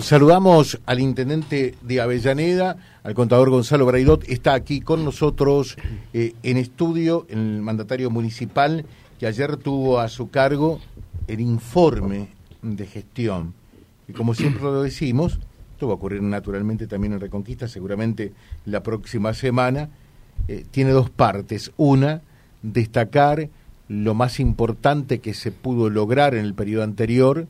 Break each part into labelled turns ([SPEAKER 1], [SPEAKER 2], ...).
[SPEAKER 1] Saludamos al intendente de Avellaneda, al contador Gonzalo Braidot. Está aquí con nosotros eh, en estudio, el mandatario municipal, que ayer tuvo a su cargo el informe de gestión. Y como siempre lo decimos, esto va a ocurrir naturalmente también en Reconquista, seguramente la próxima semana. Eh, tiene dos partes. Una, destacar lo más importante que se pudo lograr en el periodo anterior,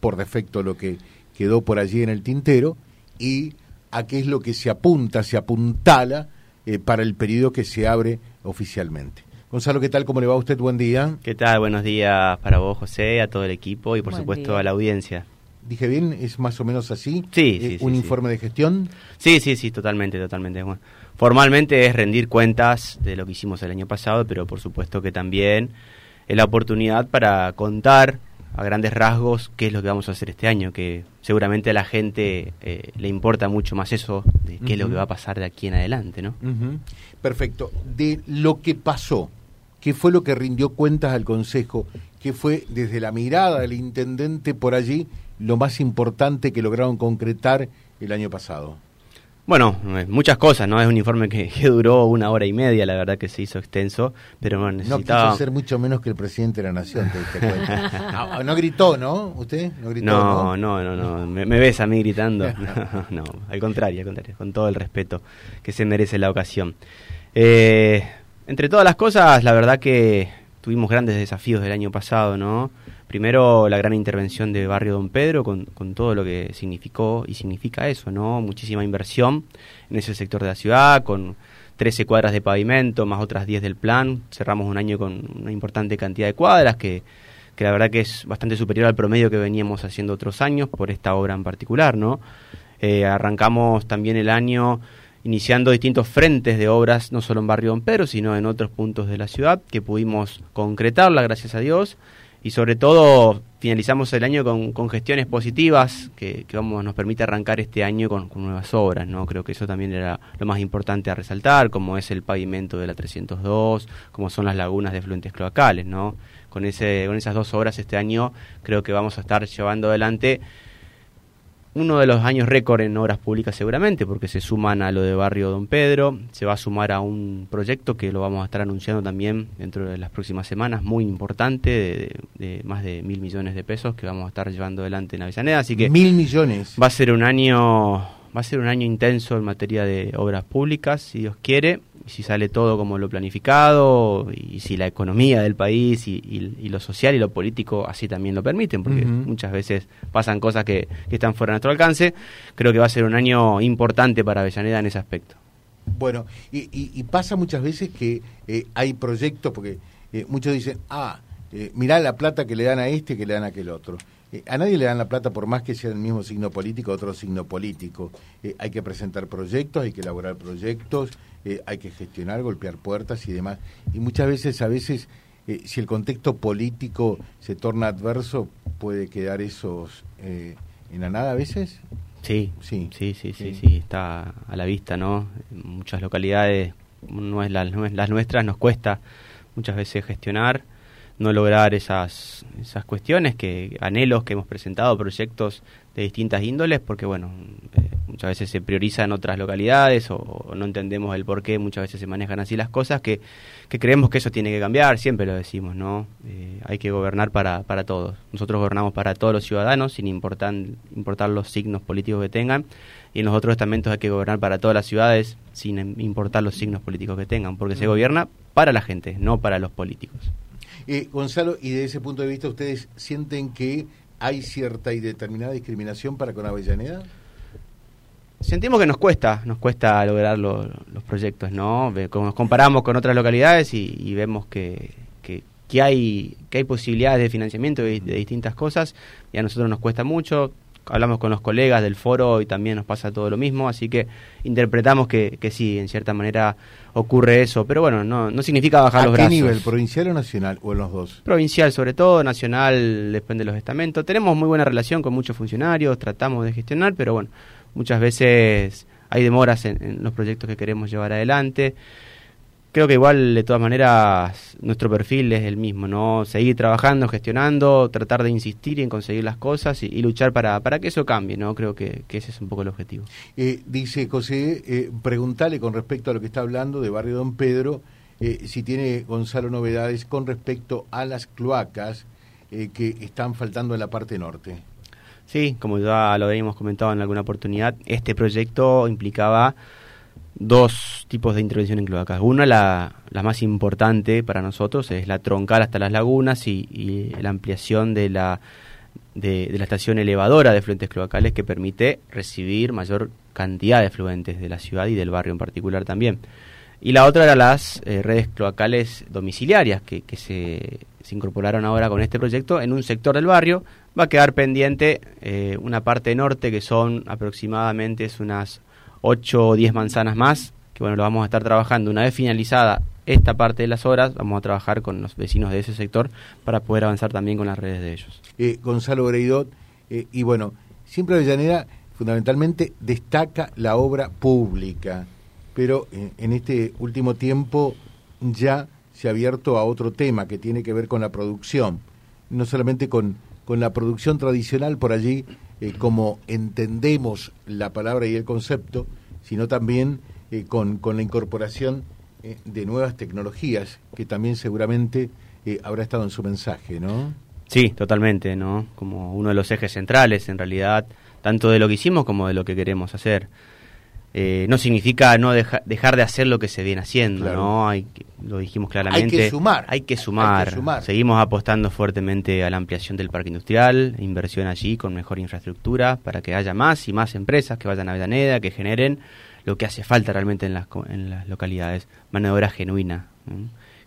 [SPEAKER 1] por defecto lo que quedó por allí en el tintero, y a qué es lo que se apunta, se apuntala eh, para el periodo que se abre oficialmente. Gonzalo, ¿qué tal? ¿Cómo le va a usted? Buen día.
[SPEAKER 2] ¿Qué tal? Buenos días para vos, José, a todo el equipo y por supuesto a la audiencia.
[SPEAKER 1] ¿Dije bien? ¿Es más o menos así?
[SPEAKER 2] Sí,
[SPEAKER 1] eh,
[SPEAKER 2] sí,
[SPEAKER 1] ¿Un
[SPEAKER 2] sí,
[SPEAKER 1] informe de gestión?
[SPEAKER 2] Sí, sí, sí, totalmente, totalmente. Bueno, formalmente es rendir cuentas de lo que hicimos el año pasado, pero por supuesto que también es la oportunidad para contar a grandes rasgos qué es lo que vamos a hacer este año, que seguramente a la gente eh, le importa mucho más eso, de qué es lo que va a pasar de aquí en adelante, ¿no?
[SPEAKER 1] Perfecto. De lo que pasó, ¿qué fue lo que rindió cuentas al Consejo? ¿Qué fue desde la mirada del intendente por allí lo más importante que lograron concretar el año pasado?
[SPEAKER 2] Bueno, eh, muchas cosas, ¿no? Es un informe que, que duró una hora y media, la verdad que se hizo extenso, pero bueno,
[SPEAKER 1] No
[SPEAKER 2] necesitaba...
[SPEAKER 1] quiso ser mucho menos que el presidente de la nación, te diste cuenta. no, no gritó, ¿no? ¿Usted? No gritó,
[SPEAKER 2] No, no, no, no. Me, me ves a mí gritando. No, no, al contrario, al contrario, con todo el respeto que se merece la ocasión. Eh, entre todas las cosas, la verdad que tuvimos grandes desafíos del año pasado, ¿no? Primero, la gran intervención de Barrio Don Pedro, con, con todo lo que significó y significa eso, ¿no? Muchísima inversión en ese sector de la ciudad, con 13 cuadras de pavimento, más otras 10 del plan. Cerramos un año con una importante cantidad de cuadras que que la verdad que es bastante superior al promedio que veníamos haciendo otros años por esta obra en particular, ¿no? Eh, arrancamos también el año iniciando distintos frentes de obras, no solo en Barrio Don Pedro, sino en otros puntos de la ciudad, que pudimos concretarla, gracias a Dios, y sobre todo finalizamos el año con, con gestiones positivas que, que vamos, nos permite arrancar este año con, nuevas obras, ¿no? Creo que eso también era lo más importante a resaltar, como es el pavimento de la 302, como son las lagunas de fluentes cloacales, ¿no? Con, ese, con esas dos obras este año creo que vamos a estar llevando adelante uno de los años récord en obras públicas seguramente, porque se suman a lo de Barrio Don Pedro, se va a sumar a un proyecto que lo vamos a estar anunciando también dentro de las próximas semanas, muy importante, de, de- más de mil millones de pesos que vamos a estar llevando adelante en Avellaneda, así que
[SPEAKER 1] Mil millones.
[SPEAKER 2] va a ser un año, va a ser un año intenso en materia de obras públicas, si Dios quiere, y si sale todo como lo planificado, y si la economía del país y, y- y lo social y lo político así también lo permiten, porque muchas veces pasan cosas que, que están fuera de nuestro alcance. Creo que va a ser un año importante para Avellaneda en ese aspecto.
[SPEAKER 1] Bueno, y, y- y pasa muchas veces que eh, hay proyectos, porque eh, muchos dicen, ah, eh, mirá la plata que le dan a este, que le dan a aquel otro. Eh, a nadie le dan la plata por más que sea el mismo signo político, otro signo político. Eh, hay que presentar proyectos, hay que elaborar proyectos, eh, hay que gestionar, golpear puertas y demás. Y muchas veces, a veces, si el contexto político se torna adverso, puede quedar esos eh, en la nada a veces.
[SPEAKER 2] Sí,
[SPEAKER 1] Sí,
[SPEAKER 2] sí, sí, sí,
[SPEAKER 1] sí.
[SPEAKER 2] sí, está a la vista, ¿no? En muchas localidades, no es la- no es las nuestras, nos cuesta muchas veces gestionar, no lograr esas, esas cuestiones, que anhelos que hemos presentado, proyectos de distintas índoles, porque bueno, eh, muchas veces se priorizan otras localidades o, o no entendemos el por qué muchas veces se manejan así las cosas, que, que creemos que eso tiene que cambiar, siempre lo decimos, ¿no? Eh, hay que gobernar para, para todos. Nosotros gobernamos para todos los ciudadanos, sin importar, importar los signos políticos que tengan, y en los otros estamentos hay que gobernar para todas las ciudades, sin importar los signos políticos que tengan, porque se gobierna para la gente, no para los políticos.
[SPEAKER 1] Eh, Gonzalo, y de ese punto de vista, ¿ustedes sienten que hay cierta y determinada discriminación para con Avellaneda?
[SPEAKER 2] Sentimos que nos cuesta, nos cuesta lograr lo- los proyectos, ¿no? Nos comparamos con otras localidades y, y vemos que, que, que hay, que hay posibilidades de financiamiento de, de distintas cosas y a nosotros nos cuesta mucho. Hablamos con los colegas del foro y también nos pasa todo lo mismo, así que interpretamos que, que sí, en cierta manera ocurre eso, pero bueno, no, no significa bajar
[SPEAKER 1] ¿A
[SPEAKER 2] los
[SPEAKER 1] qué
[SPEAKER 2] brazos.
[SPEAKER 1] nivel? ¿Provincial o nacional? ¿O en los dos?
[SPEAKER 2] Provincial sobre todo, nacional depende de los estamentos. Tenemos muy buena relación con muchos funcionarios, tratamos de gestionar, pero bueno, muchas veces hay demoras en, en los proyectos que queremos llevar adelante. Creo que igual de todas maneras nuestro perfil es el mismo, ¿no? Seguir trabajando, gestionando, tratar de insistir en conseguir las cosas y, luchar para, para que eso cambie, ¿no? Creo que, ese es un poco el objetivo.
[SPEAKER 1] Eh, dice José, eh, preguntale con respecto a lo que está hablando de Barrio Don Pedro, eh, si tiene Gonzalo novedades con respecto a las cloacas eh, que están faltando en la parte norte.
[SPEAKER 2] Sí, como ya lo habíamos comentado en alguna oportunidad, este proyecto implicaba dos tipos de intervención en cloacas. Una, la, más importante para nosotros, es la troncal hasta las lagunas y, la ampliación de la, de, la estación elevadora de fluentes cloacales que permite recibir mayor cantidad de fluentes de la ciudad y del barrio en particular también. Y la otra era las eh, redes cloacales domiciliarias que, que se, se, incorporaron ahora con este proyecto en un sector del barrio. Va a quedar pendiente eh, una parte norte que son aproximadamente unas 8 o 10 manzanas más, que bueno, lo vamos a estar trabajando. Una vez finalizada esta parte de las horas, vamos a trabajar con los vecinos de ese sector para poder avanzar también con las redes de ellos.
[SPEAKER 1] Eh, Gonzalo Breidot, eh, y bueno, siempre Avellaneda fundamentalmente destaca la obra pública, pero eh, en este último tiempo ya se ha abierto a otro tema que tiene que ver con la producción, no solamente con, con la producción tradicional por allí, eh, como entendemos la palabra y el concepto, sino también eh, con, con, la incorporación eh, de nuevas tecnologías, que también seguramente habrá estado en su mensaje, ¿no?
[SPEAKER 2] Sí, totalmente, ¿no? Como uno de los ejes centrales, en realidad, tanto de lo que hicimos como de lo que queremos hacer. Eh, no significa no dejar de hacer lo que se viene haciendo, ¿no? Hay, lo dijimos claramente.
[SPEAKER 1] Hay que sumar.
[SPEAKER 2] Hay que sumar. Seguimos apostando fuertemente a la ampliación del parque industrial, inversión allí con mejor infraestructura para que haya más y más empresas que vayan a Avellaneda, que generen lo que hace falta realmente en las, en las localidades, mano de obra genuina.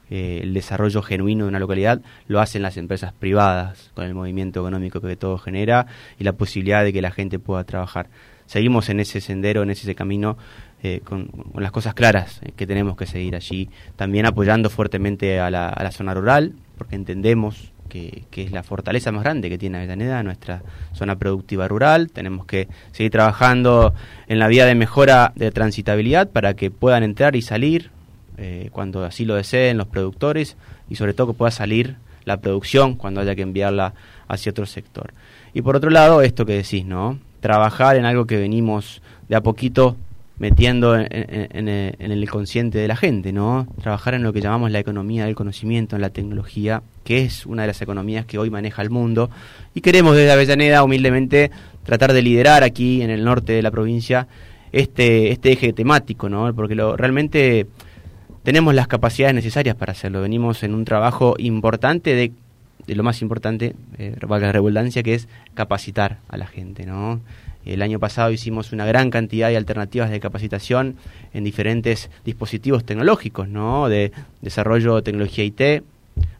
[SPEAKER 2] Eh, el desarrollo genuino de una localidad lo hacen las empresas privadas con el movimiento económico que todo genera y la posibilidad de que la gente pueda trabajar seguimos en ese sendero, en ese camino, eh, con, las cosas claras eh, que tenemos que seguir allí. También apoyando fuertemente a la, zona rural, porque entendemos que, que, es la fortaleza más grande que tiene Avellaneda, nuestra zona productiva rural. Tenemos que seguir trabajando en la vía de mejora de transitabilidad para que puedan entrar y salir eh, cuando así lo deseen los productores y sobre todo que pueda salir la producción cuando haya que enviarla hacia otro sector. Y por otro lado, esto que decís, ¿no? Trabajar en algo que venimos de a poquito metiendo en, el consciente de la gente, ¿no? Trabajar en lo que llamamos la economía del conocimiento, en la tecnología, que es una de las economías que hoy maneja el mundo. Y queremos desde Avellaneda, humildemente, tratar de liderar aquí en el norte de la provincia este, este eje temático, ¿no? Porque lo, realmente tenemos las capacidades necesarias para hacerlo. Venimos en un trabajo importante de de lo más importante, eh, valga la redundancia, que es capacitar a la gente, ¿no? El año pasado hicimos una gran cantidad de alternativas de capacitación en diferentes dispositivos tecnológicos, ¿no? De desarrollo de tecnología IT,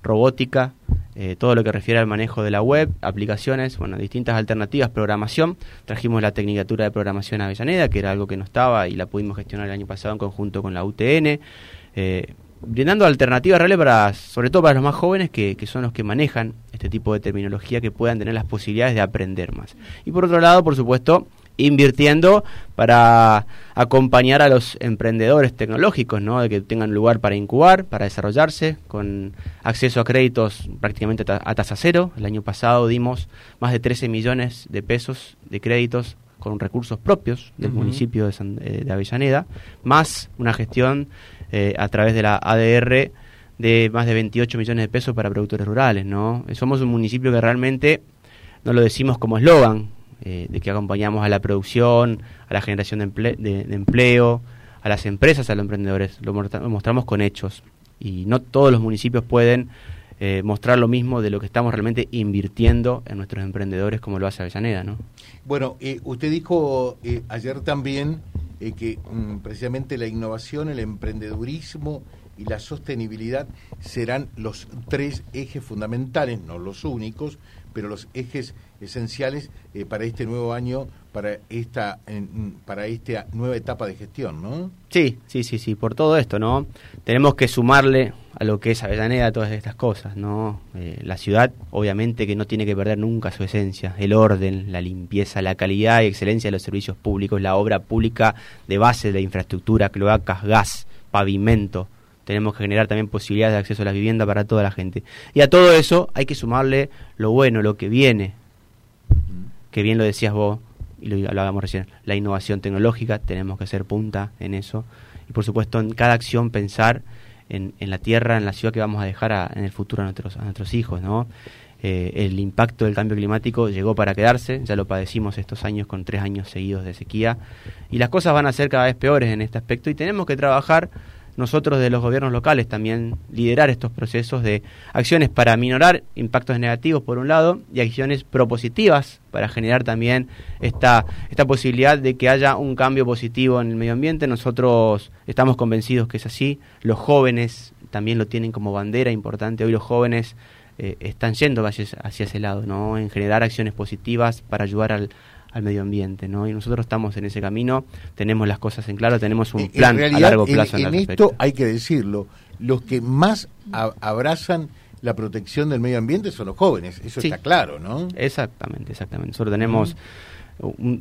[SPEAKER 2] robótica, eh, todo lo que refiere al manejo de la web, aplicaciones, bueno, distintas alternativas, programación. Trajimos la Tecnicatura de Programación Avellaneda, que era algo que no estaba y la pudimos gestionar el año pasado en conjunto con la UTN. Eh, brindando alternativas reales para, sobre todo para los más jóvenes que, que, son los que manejan este tipo de terminología que puedan tener las posibilidades de aprender más. Y por otro lado, por supuesto, invirtiendo para acompañar a los emprendedores tecnológicos, ¿no? de que tengan lugar para incubar, para desarrollarse, con acceso a créditos prácticamente a tasa cero. El año pasado dimos más de 13 millones de pesos de créditos con recursos propios del municipio de, eh, de Avellaneda, más una gestión eh, a través de la ADR de más de 28 millones de pesos para productores rurales, ¿no? Somos un municipio que realmente no lo decimos como eslogan, eh, de que acompañamos a la producción, a la generación de, empleo, a las empresas, a los emprendedores, lo mostramos con hechos. Y no todos los municipios pueden eh, mostrar lo mismo de lo que estamos realmente invirtiendo en nuestros emprendedores como lo hace Avellaneda, ¿no?
[SPEAKER 1] Bueno, usted dijo ayer también eh, que mm, precisamente la innovación, el emprendedurismo y la sostenibilidad serán los tres ejes fundamentales, no los únicos, pero los ejes esenciales eh, para este nuevo año, para esta para esta nueva etapa de gestión, ¿no?
[SPEAKER 2] Sí, sí, sí, sí, por todo esto, ¿no? Tenemos que sumarle a lo que es Avellaneda todas estas cosas, ¿no? Eh, la ciudad, obviamente, que no tiene que perder nunca su esencia, el orden, la limpieza, la calidad y excelencia de los servicios públicos, la obra pública de base de infraestructura, cloacas, gas, pavimento, tenemos que generar también posibilidades de acceso a la vivienda para toda la gente. Y a todo eso hay que sumarle lo bueno, lo que viene, que bien lo decías vos, y lo hablábamos recién, la innovación tecnológica, tenemos que ser punta en eso, y por supuesto en cada acción pensar en, en la tierra, en la ciudad que vamos a dejar en el futuro a nuestros, a nuestros hijos, ¿no? Eh, el impacto del cambio climático llegó para quedarse, ya lo padecimos estos años con tres años seguidos de sequía, y las cosas van a ser cada vez peores en este aspecto y tenemos que trabajar nosotros de los gobiernos locales también liderar estos procesos de acciones para minorar impactos negativos por un lado y acciones propositivas para generar también esta, esta posibilidad de que haya un cambio positivo en el medio ambiente. Nosotros estamos convencidos que es así, los jóvenes también lo tienen como bandera importante, hoy los jóvenes eh, están yendo hacia, hacia ese lado, ¿no? en generar acciones positivas para ayudar al, al medio ambiente, ¿no? Y nosotros estamos en ese camino, tenemos las cosas en claro, tenemos un plan a largo plazo.
[SPEAKER 1] En, en esto hay que decirlo, los que más abrazan la protección del medio ambiente son los jóvenes, eso está claro, ¿no?
[SPEAKER 2] Exactamente, exactamente. Nosotros tenemos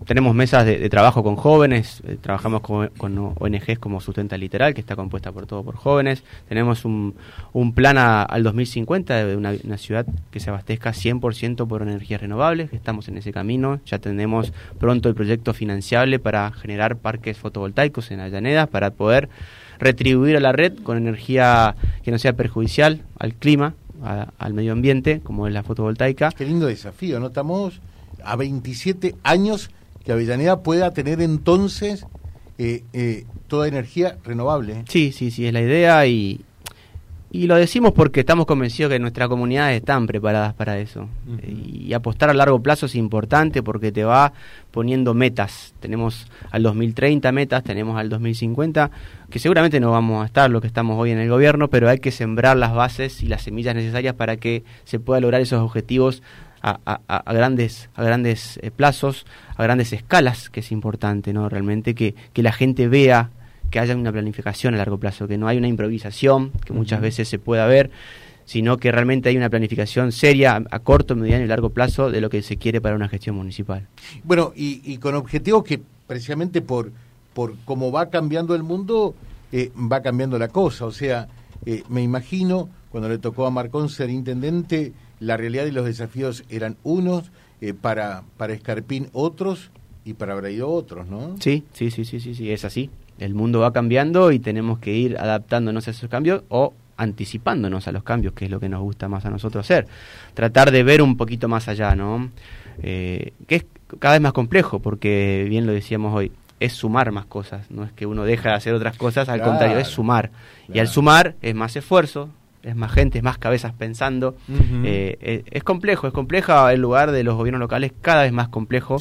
[SPEAKER 2] tenemos mesas de, trabajo con jóvenes, eh, trabajamos con, ONGs como Sustenta Literal, que está compuesta por todo por jóvenes. Tenemos un, un plan al 2050 de una, ciudad que se abastezca 100% por energías renovables, estamos en ese camino. Ya tenemos pronto el proyecto financiable para generar parques fotovoltaicos en Avellaneda, para poder retribuir a la red con energía que no sea perjudicial al clima, al medio ambiente, como es la fotovoltaica.
[SPEAKER 1] Qué lindo desafío, ¿no? Estamos a 27 años que Avellaneda pueda tener entonces eh, eh, toda energía renovable.
[SPEAKER 2] Sí, sí, sí, es la idea y, y lo decimos porque estamos convencidos que nuestras comunidades están preparadas para eso. Y apostar a largo plazo es importante porque te va poniendo metas. Tenemos al 2030 metas, tenemos al 2050, que seguramente no vamos a estar lo que estamos hoy en el gobierno, pero hay que sembrar las bases y las semillas necesarias para que se pueda lograr esos objetivos a, grandes, a grandes eh, plazos, a grandes escalas, que es importante, ¿no? Realmente que, que la gente vea que haya una planificación a largo plazo, que no hay una improvisación, que muchas veces se pueda ver, sino que realmente hay una planificación seria a, corto, mediano y largo plazo de lo que se quiere para una gestión municipal.
[SPEAKER 1] Bueno, y, con objetivos que precisamente por, por cómo va cambiando el mundo, eh, va cambiando la cosa. O sea, eh, me imagino cuando le tocó a Marcón ser intendente, la realidad y los desafíos eran unos, eh, para, para Escarpín otros y para Braido otros, ¿no?
[SPEAKER 2] Sí, sí, sí, sí, sí, sí, es así. El mundo va cambiando y tenemos que ir adaptándonos a esos cambios o anticipándonos a los cambios, que es lo que nos gusta más a nosotros hacer. Tratar de ver un poquito más allá, ¿no? Eh, que es cada vez más complejo, porque bien lo decíamos hoy, es sumar más cosas, no es que uno deja de hacer otras cosas, al contrario, es sumar. Y al sumar es más esfuerzo, es más gente, es más cabezas pensando. Eh, es, complejo, es complejo el lugar de los gobiernos locales, cada vez más complejo,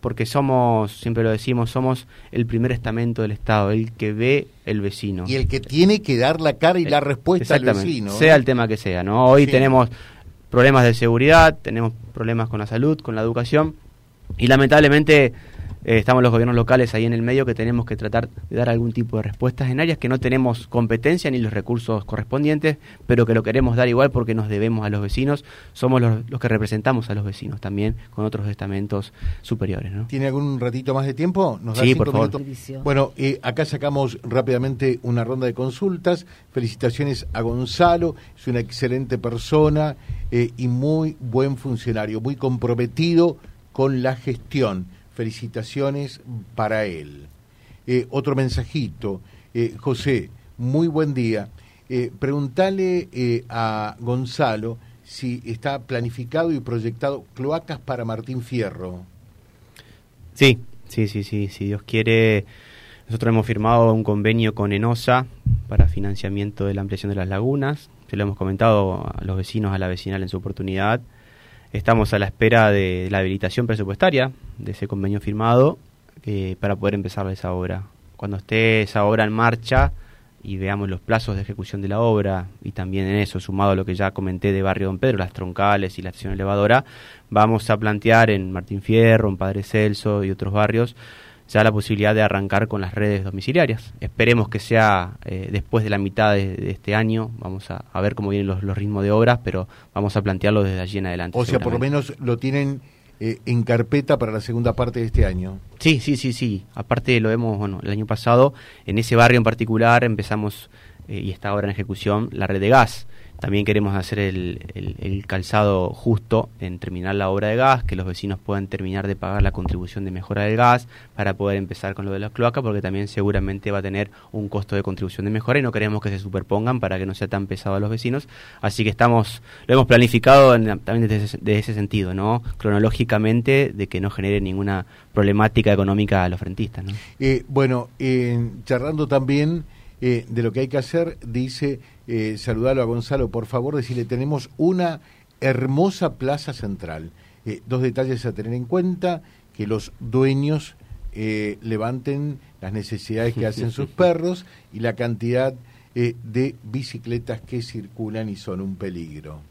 [SPEAKER 2] porque somos, siempre lo decimos, somos el primer estamento del Estado, el que ve el vecino.
[SPEAKER 1] Y el que tiene que dar la cara y la eh, respuesta al vecino.
[SPEAKER 2] Sea el tema que sea, ¿no? Hoy tenemos problemas de seguridad, tenemos problemas con la salud, con la educación, y lamentablemente eh, estamos los gobiernos locales ahí en el medio que tenemos que tratar de dar algún tipo de respuestas en áreas que no tenemos competencia ni los recursos correspondientes, pero que lo queremos dar igual porque nos debemos a los vecinos, somos los, que representamos a los vecinos también con otros estamentos superiores. ¿no?
[SPEAKER 1] ¿Tiene algún ratito más de tiempo?
[SPEAKER 2] ¿Nos sí, por favor.
[SPEAKER 1] Bueno, eh, acá sacamos rápidamente una ronda de consultas. Felicitaciones a Gonzalo, es una excelente persona eh, y muy buen funcionario, muy comprometido con la gestión felicitaciones para él. Eh, otro mensajito, eh, José, muy buen día. Eh, preguntale eh, a Gonzalo si está planificado y proyectado cloacas para Martín Fierro.
[SPEAKER 2] Sí, sí, sí, sí, si Dios quiere. Nosotros hemos firmado un convenio con ENOSA para financiamiento de la ampliación de las lagunas. Se lo hemos comentado a los vecinos, a la vecinal en su oportunidad. Estamos a la espera de la habilitación presupuestaria de ese convenio firmado eh, para poder empezar esa obra. Cuando esté esa obra en marcha y veamos los plazos de ejecución de la obra y también en eso, sumado a lo que ya comenté de Barrio Don Pedro, las troncales y la estación elevadora, vamos a plantear en Martín Fierro, en Padre Celso y otros barrios ya la posibilidad de arrancar con las redes domiciliarias. Esperemos que sea eh, después de la mitad de, este año, vamos a, ver cómo vienen los, ritmos de obras, pero vamos a plantearlo desde allí en adelante.
[SPEAKER 1] O sea, por lo menos lo tienen eh, en carpeta para la segunda parte de este año.
[SPEAKER 2] Sí, sí, sí, sí. Aparte lo vemos, bueno, el año pasado, en ese barrio en particular empezamos y está ahora en ejecución la red de gas. También queremos hacer el, calzado justo en terminar la obra de gas, que los vecinos puedan terminar de pagar la contribución de mejora del gas para poder empezar con lo de las cloacas, porque también seguramente va a tener un costo de contribución de mejora y no queremos que se superpongan para que no sea tan pesado a los vecinos. Así que estamos, lo hemos planificado también desde de ese sentido, ¿no? Cronológicamente, de que no genere ninguna problemática económica a los frentistas.
[SPEAKER 1] Eh, bueno, charlando también eh, de lo que hay que hacer, dice, eh, saludarlo a Gonzalo, por favor, decirle, tenemos una hermosa plaza central. Eh, dos detalles a tener en cuenta, que los dueños eh, levanten las necesidades que hacen sus perros y la cantidad de bicicletas que circulan y son un peligro.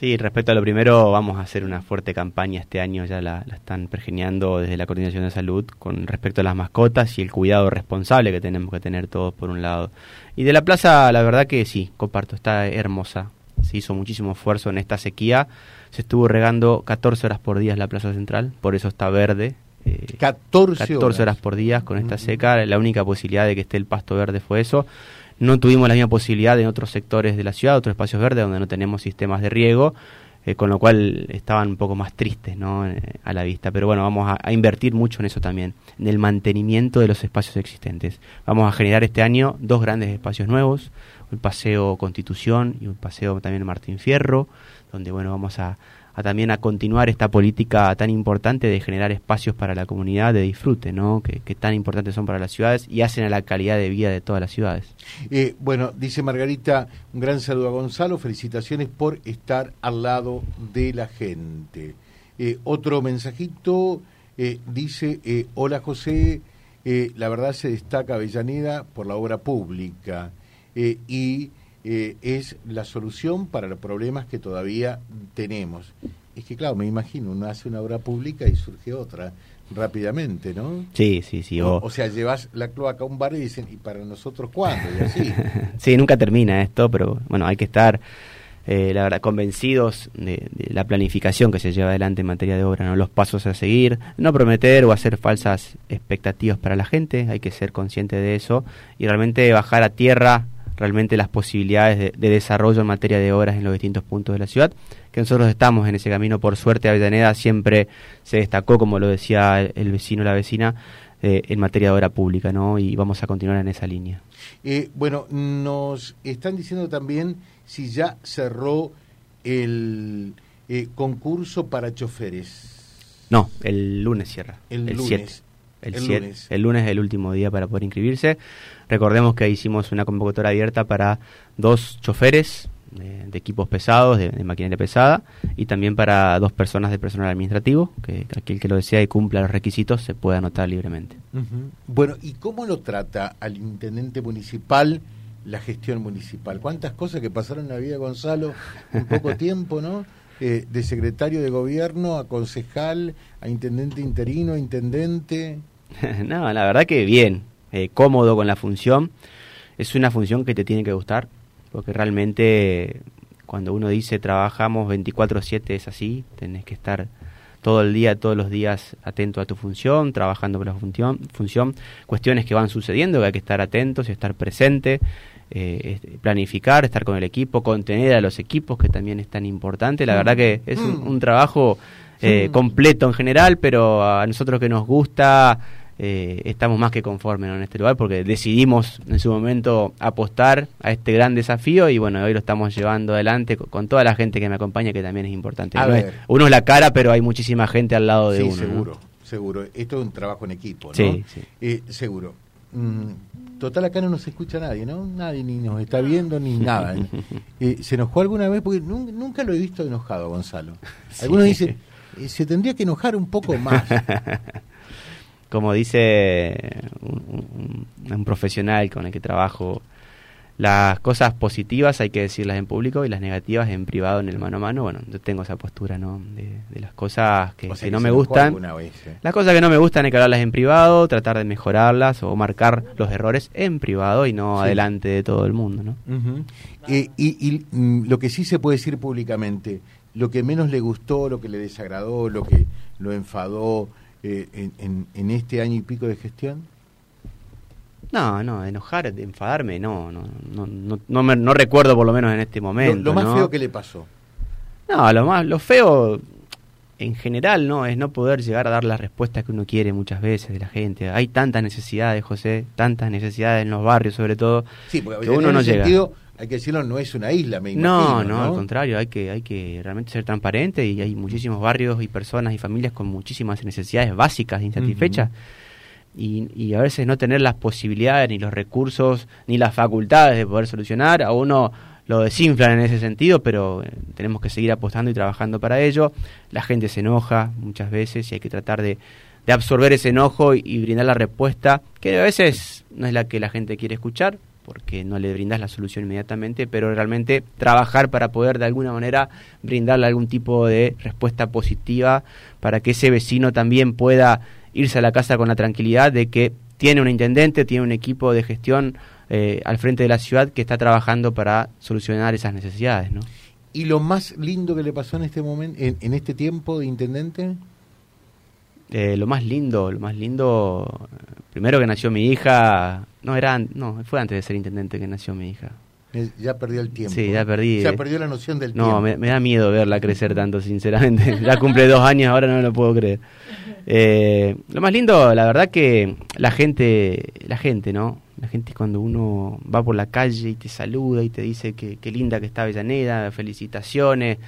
[SPEAKER 2] Sí, respecto a lo primero, vamos a hacer una fuerte campaña este año, ya la, están pergeneando desde la Coordinación de Salud con respecto a las mascotas y el cuidado responsable que tenemos que tener todos por un lado. Y de la plaza, la verdad que sí, comparto, está hermosa. Se hizo muchísimo esfuerzo en esta sequía. Se estuvo regando 14 horas por día en la plaza central, por eso está verde.
[SPEAKER 1] 14,
[SPEAKER 2] eh, horas. por día con esta seca. La única posibilidad de que esté el pasto verde fue eso. No tuvimos la misma posibilidad en otros sectores de la ciudad, otros espacios verdes donde no tenemos sistemas de riego, eh, con lo cual estaban un poco más tristes ¿no? Eh, a la vista. Pero bueno, vamos a, invertir mucho en eso también, en el mantenimiento de los espacios existentes. Vamos a generar este año dos grandes espacios nuevos, un paseo Constitución y un paseo también Martín Fierro, donde bueno, vamos a también a continuar esta política tan importante de generar espacios para la comunidad de disfrute, ¿no? que, tan importantes son para las ciudades y hacen a la calidad de vida de todas las ciudades.
[SPEAKER 1] Eh, bueno, dice Margarita, un gran saludo a Gonzalo, felicitaciones por estar al lado de la gente. Eh, otro mensajito eh, dice, hola José, la verdad se destaca Avellaneda por la obra pública y eh, es la solución para los problemas que todavía tenemos. Es que, claro, me imagino, uno hace una obra pública y surge otra rápidamente, ¿no?
[SPEAKER 2] Sí, sí, sí.
[SPEAKER 1] O, sea, llevas la cloaca a un bar y dicen, ¿y para nosotros cuándo? Y así.
[SPEAKER 2] sí, nunca termina esto, pero bueno, hay que estar, eh, la verdad, convencidos de, la planificación que se lleva adelante en materia de obra, ¿no? Los pasos a seguir, no prometer o hacer falsas expectativas para la gente, hay que ser consciente de eso y realmente bajar a tierra realmente las posibilidades de, desarrollo en materia de obras en los distintos puntos de la ciudad, que nosotros estamos en ese camino, por suerte Avellaneda siempre se destacó, como lo decía el, vecino o la vecina, eh, en materia de obra pública, ¿no? Y vamos a continuar en esa línea.
[SPEAKER 1] Eh, bueno, nos están diciendo también si ya cerró el eh, concurso para choferes.
[SPEAKER 2] No, el lunes cierra.
[SPEAKER 1] El, lunes.
[SPEAKER 2] El, lunes. el lunes es el último día para poder inscribirse. Recordemos que hicimos una convocatoria abierta para dos choferes de, equipos pesados, de, maquinaria pesada, y también para dos personas de personal administrativo, que aquel que lo desea y cumpla los requisitos se puede anotar libremente.
[SPEAKER 1] Bueno, ¿y cómo lo trata al intendente municipal la gestión municipal? ¿Cuántas cosas que pasaron en la vida de Gonzalo en poco tiempo, no? Eh, de secretario de gobierno a concejal, a intendente interino, a intendente.
[SPEAKER 2] no, la verdad que bien, eh, cómodo con la función. Es una función que te tiene que gustar, porque realmente cuando uno dice trabajamos 24/7 es así, tenés que estar todo el día, todos los días atento a tu función, trabajando por la función, función cuestiones que van sucediendo, que hay que estar atentos y estar presente, eh, planificar, estar con el equipo, contener a los equipos, que también es tan importante. La verdad que es un, mm. trabajo eh, completo en general, pero a nosotros que nos gusta, eh, estamos más que conformes en este lugar porque decidimos en su momento apostar a este gran desafío y bueno, hoy lo estamos llevando adelante con, toda la gente que me acompaña, que también es importante. uno es la cara, pero hay muchísima gente al lado de uno.
[SPEAKER 1] Seguro, seguro. Esto es un trabajo en equipo, ¿no? Sí, eh, seguro. Mm, total, acá no nos escucha nadie, ¿no? Nadie ni nos está viendo ni nada. Eh, ¿Se enojó alguna vez? Porque nunca, lo he visto enojado, Gonzalo. Algunos dicen, se tendría que enojar un poco más.
[SPEAKER 2] como dice un, profesional con el que trabajo, las cosas positivas hay que decirlas en público y las negativas en privado, en el mano a mano. Bueno, yo tengo esa postura, ¿no? De, las cosas que, no me gustan. ¿eh? Las cosas que no me gustan hay que hablarlas en privado, tratar de mejorarlas o marcar los errores en privado y no adelante de todo el mundo, ¿no?
[SPEAKER 1] y, y mm, lo que sí se puede decir públicamente, lo que menos le gustó, lo que le desagradó, lo que lo enfadó, eh, en, en, este año y pico de gestión?
[SPEAKER 2] No, no, enojar, de enfadarme, no, no, no, no, no, me, no recuerdo por lo menos en este momento.
[SPEAKER 1] Lo, más
[SPEAKER 2] ¿no?
[SPEAKER 1] feo que le pasó.
[SPEAKER 2] No, lo más, lo feo en general, ¿no? Es no poder llegar a dar las respuestas que uno quiere muchas veces de la gente. Hay tantas necesidades, José, tantas necesidades en los barrios, sobre todo,
[SPEAKER 1] Sí, porque
[SPEAKER 2] que
[SPEAKER 1] en
[SPEAKER 2] uno no
[SPEAKER 1] ese
[SPEAKER 2] llega.
[SPEAKER 1] sentido, hay que decirlo, no es una isla, me
[SPEAKER 2] No,
[SPEAKER 1] imagino.
[SPEAKER 2] no, al contrario, hay que, hay que realmente ser transparente y hay muchísimos barrios y personas y familias con muchísimas necesidades básicas, insatisfechas. y, y a veces no tener las posibilidades, ni los recursos, ni las facultades de poder solucionar, a uno lo desinflan en ese sentido, pero eh, tenemos que seguir apostando y trabajando para ello. La gente se enoja muchas veces y hay que tratar de, de absorber ese enojo y, y brindar la respuesta, que a veces no es la que la gente quiere escuchar, porque no le brindas la solución inmediatamente, pero realmente trabajar para poder de alguna manera brindarle algún tipo de respuesta positiva para que ese vecino también pueda irse a la casa con la tranquilidad de que tiene un intendente, tiene un equipo de gestión eh, al frente de la ciudad que está trabajando para solucionar esas necesidades, ¿no?
[SPEAKER 1] ¿Y lo más lindo que le pasó en este momento, en, en este tiempo de intendente?
[SPEAKER 2] Eh, lo más lindo, lo más lindo, primero que nació mi hija, no era, no, fue antes de ser intendente que nació mi hija.
[SPEAKER 1] Ya perdió el tiempo.
[SPEAKER 2] Sí, ya perdí.
[SPEAKER 1] Ya
[SPEAKER 2] eh.
[SPEAKER 1] perdió la noción del
[SPEAKER 2] No,
[SPEAKER 1] tiempo.
[SPEAKER 2] me, me da miedo verla crecer tanto, sinceramente. ya cumple dos años, ahora no lo puedo creer. Eh, lo más lindo, la verdad que la gente, la gente, ¿no? La gente cuando uno va por la calle y te saluda y te dice que, que linda que está Avellaneda, felicitaciones.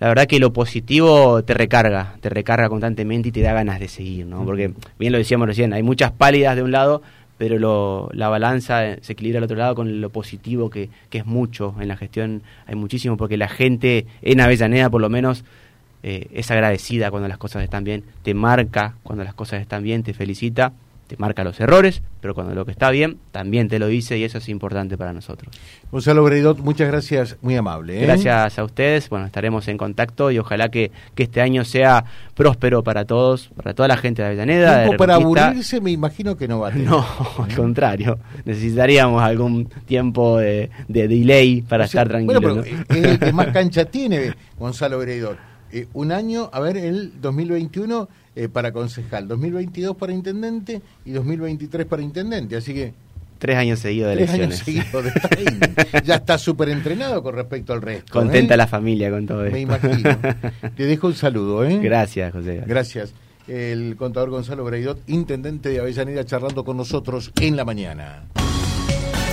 [SPEAKER 2] La verdad que lo positivo te recarga, te recarga constantemente y te da ganas de seguir, ¿no? Porque, bien lo decíamos recién, hay muchas pálidas de un lado, pero lo, la balanza eh, se equilibra al otro lado con lo positivo, que, que es mucho en la gestión, hay muchísimo, porque la gente en Avellaneda, por lo menos, eh, es agradecida cuando las cosas están bien, te marca cuando las cosas están bien, te felicita, te marca los errores, pero cuando lo que está bien, también te lo dice y eso es importante para nosotros.
[SPEAKER 1] Gonzalo Breidot, muchas gracias, muy amable. ¿eh?
[SPEAKER 2] Gracias a ustedes, bueno, estaremos en contacto y ojalá que, que este año sea próspero para todos, para toda la gente de Avellaneda. de
[SPEAKER 1] Tiempo para
[SPEAKER 2] Reconquista.
[SPEAKER 1] aburrirse, me imagino que no va a tener.
[SPEAKER 2] No, al contrario, necesitaríamos algún tiempo de, de delay para
[SPEAKER 1] O sea,
[SPEAKER 2] estar tranquilo.
[SPEAKER 1] Bueno,
[SPEAKER 2] ¿no?
[SPEAKER 1] pero eh, es el que más cancha tiene, Gonzalo Breidot. Eh, un año, a ver, el 2021 eh, para concejal, 2022 para intendente y 2023 para intendente. Así que
[SPEAKER 2] Tres años seguidos de
[SPEAKER 1] tres años
[SPEAKER 2] elecciones.
[SPEAKER 1] de. Ya está súper entrenado con respecto al resto.
[SPEAKER 2] Contenta
[SPEAKER 1] ¿eh?
[SPEAKER 2] la familia con todo esto.
[SPEAKER 1] Me imagino. Te dejo un saludo, ¿eh?
[SPEAKER 2] Gracias, José.
[SPEAKER 1] Gracias. El contador Gonzalo Breidot, intendente de Avellaneda, charlando con nosotros en la mañana.